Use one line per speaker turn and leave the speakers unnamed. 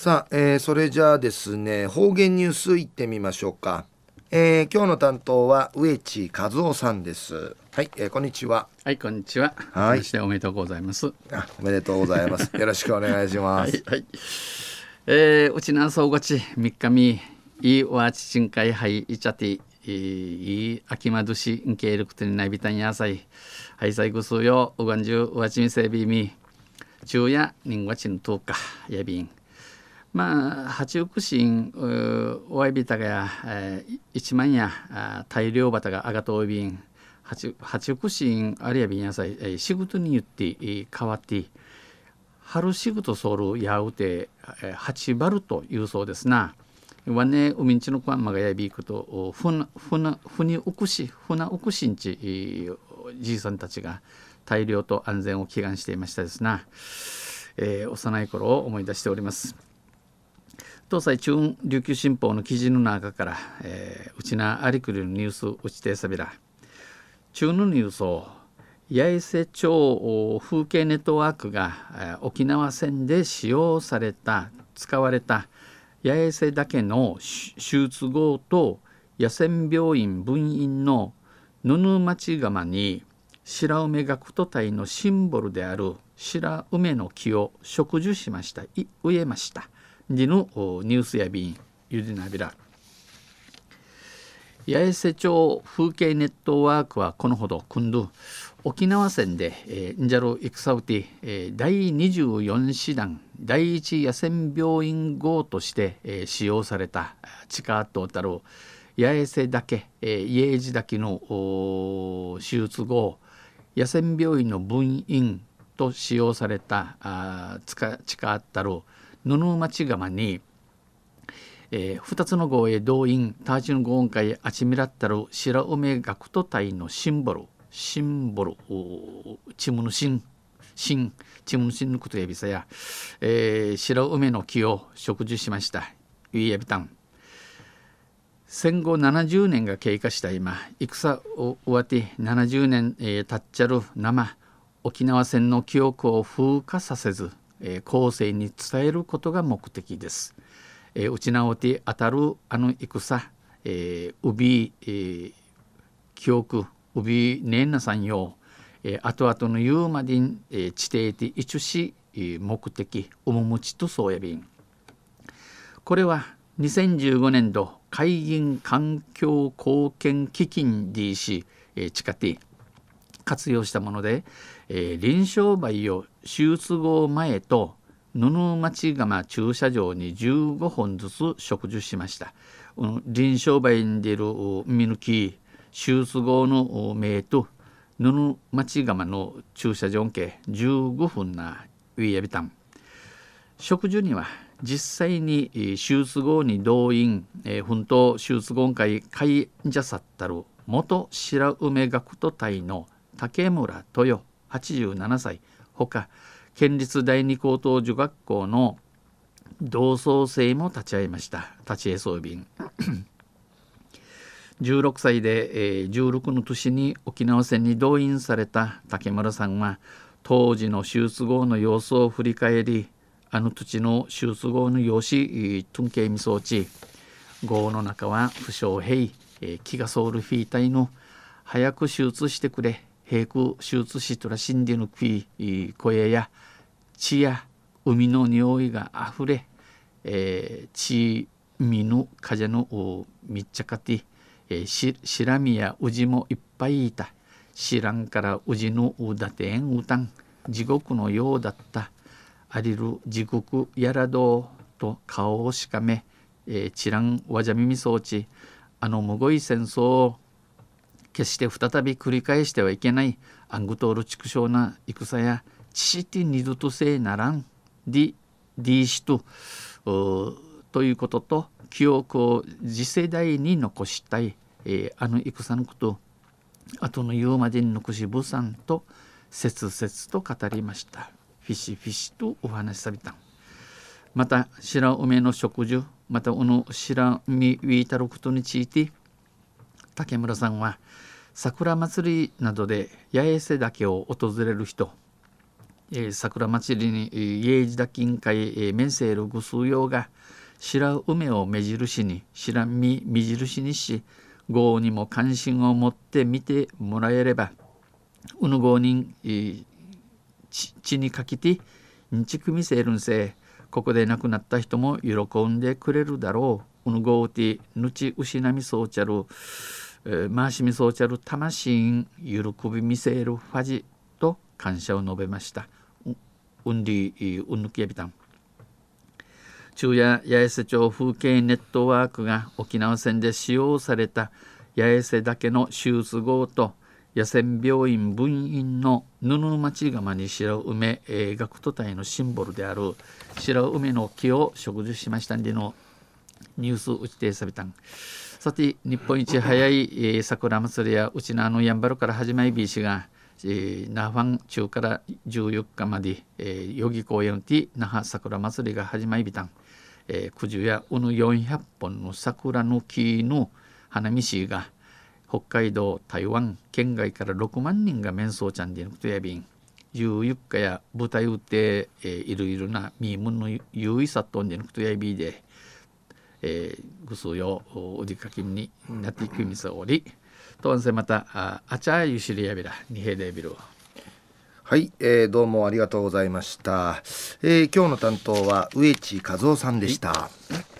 さあ、えー、それじゃあですね方言ニュースいってみましょうか、えー、今日の担当は植地和夫さんです。はい、えー、こんにちは。
はいこんにちは。はい。おめでとうございます。
あおめでとうございます。よろしくお願いします。はい、はい、
えー、うちなそうがち三日みいわちちんかいはいいちゃていい秋まどしんけいるくとにないびたんやさい。はいさいぐすよ。うがんじゅうわちみせびみ。昼夜人がちんとかやびんまあ八福神おわびたがや、えー、一万や大量バタがあがとおびん。八八福神あるやびんやさい、えー、仕事に言って、変わって春仕事ソウルやうて、八バルというそうですな。わね海んちのこんまがやびいくとふなふなふにうくしふなうくしんちじいさんたちが大量と安全を祈願していましたですな、えー、幼い頃を思い出しております。東西中琉球新報の記事の中から、えー、うちなありくりのニュースうちてさびら。中のニュースを八重瀬町風景ネットワークが、え、沖縄戦で使用された使われた八重瀬岳の手術後と野戦病院分院の布町釜に白梅学徒隊のシンボルである白梅の木を植樹しました。植えました。でのニュースや便ゆでなびら八重瀬町風景ネットワークはこのほど今度沖縄戦で、えー、ンジャル戦うて、えー、第24師団第一野戦病院号として、えー、使用された地下とたる八重瀬岳、えー、家路岳の手術後野戦病院の分院と使用されたあ地下あったる布町釜に、えー、2つの号へ動員ターチの号音会あちみらったる白梅学徒隊のシンボルシンボルチムヌシンシンチムヌシンのことやびさや、えー、白梅の木を植樹しました。ウィエビタン戦後70年が経過した。今戦を終わって70年、えー、たっちゃる生沖縄戦の記憶を風化させず、えー、後世に伝えることが目的です。えー、内直て当たるあの戦、えー、うび、えー、記憶うびねんなさんよう、えー、後々の言うまでに、えー、地底で一し、えー、目的面持ちとそうやびんこれは2015年度海銀環境貢献基金 DC、えー、地下て活用したもので、えー、臨床梅を手術後前と布町釜駐車場に15本ずつ植樹しました。臨床梅に出る見抜き手術後の名と布町釜の駐車場計15分なウィヤビタン植樹には実際に手術後に動員、えー、奮闘手術後会会者さったる元白梅学徒隊の竹村豊87歳。ほか県立第二高等女学校の同窓生も立ち会いました。立ち会装備16 歳で、えー、16の年に沖縄戦に動員された竹村さんは当時の手術後の様子を振り返りあの土地の手術後の用紙トンケイミソーチ号の中は負傷兵気がソウルフィータイの早く手術してくれ平空手術しとら死んでぬくい声や血や海の匂いがあふれ、えー、血見ぬ風の密着て、えー、し白身や宇治もいっぱいいた。知らんから宇治のうだてんうたん。地獄のようだった。ありる地獄やらどうと顔をしかめ、えー、チランわじゃ耳装置あのむごい戦争を決して再び繰り返してはいけないアングトール畜生な戦や父て二度とせいならんディディーシとということと記憶を次世代に残したい、えー、あの戦のこと後の言うまでに残しぶさんと切々と語りました。フィシフィシとお話しされたまた白梅の植樹またこの白海ウィータロクトについて竹村さんは桜祭りなどで八重瀬岳を訪れる人。えー、桜祭りに家治打金会、えー、メンセールグス用が白梅を目印に白身目印にし豪にも関心を持って見てもらえればうぬ豪人、えー、地にかけてんちくみせるんせここで亡くなった人も喜んでくれるだろう。うぬごうてぬちうしなみそうちゃる、回しみそうちゃる魂喜びみせるファジと感謝を述べました。うんりうんぬきやびたん。昼夜八重瀬町風景ネットワークが沖縄戦で使用された八重瀬岳の手術号と野戦病院分院の布町釜に白梅、えー、学徒隊のシンボルである。白梅の木を植樹しましたんでのニュース打ちてさびたん。さて日本一早い、桜祭りやうちのあのやんばるから始まりびしがえー、那覇中から14日まで、えー、代々木公園で那覇桜祭りが始まりびたん、えー、九十やうぬ400本の桜の木の花見市が北海道台湾県外から6万人が面相ちゃんでのことやびん14日や舞台打って、えー、いろいろなミームの優位さとんでのことやびで、えー、ぐすよお出かけになっていくみさおりとんせまたああちゃゆしりやびらにへでびる
はい、えー、どうもありがとうございました、えー、今日の担当は植地和夫さんでした、はい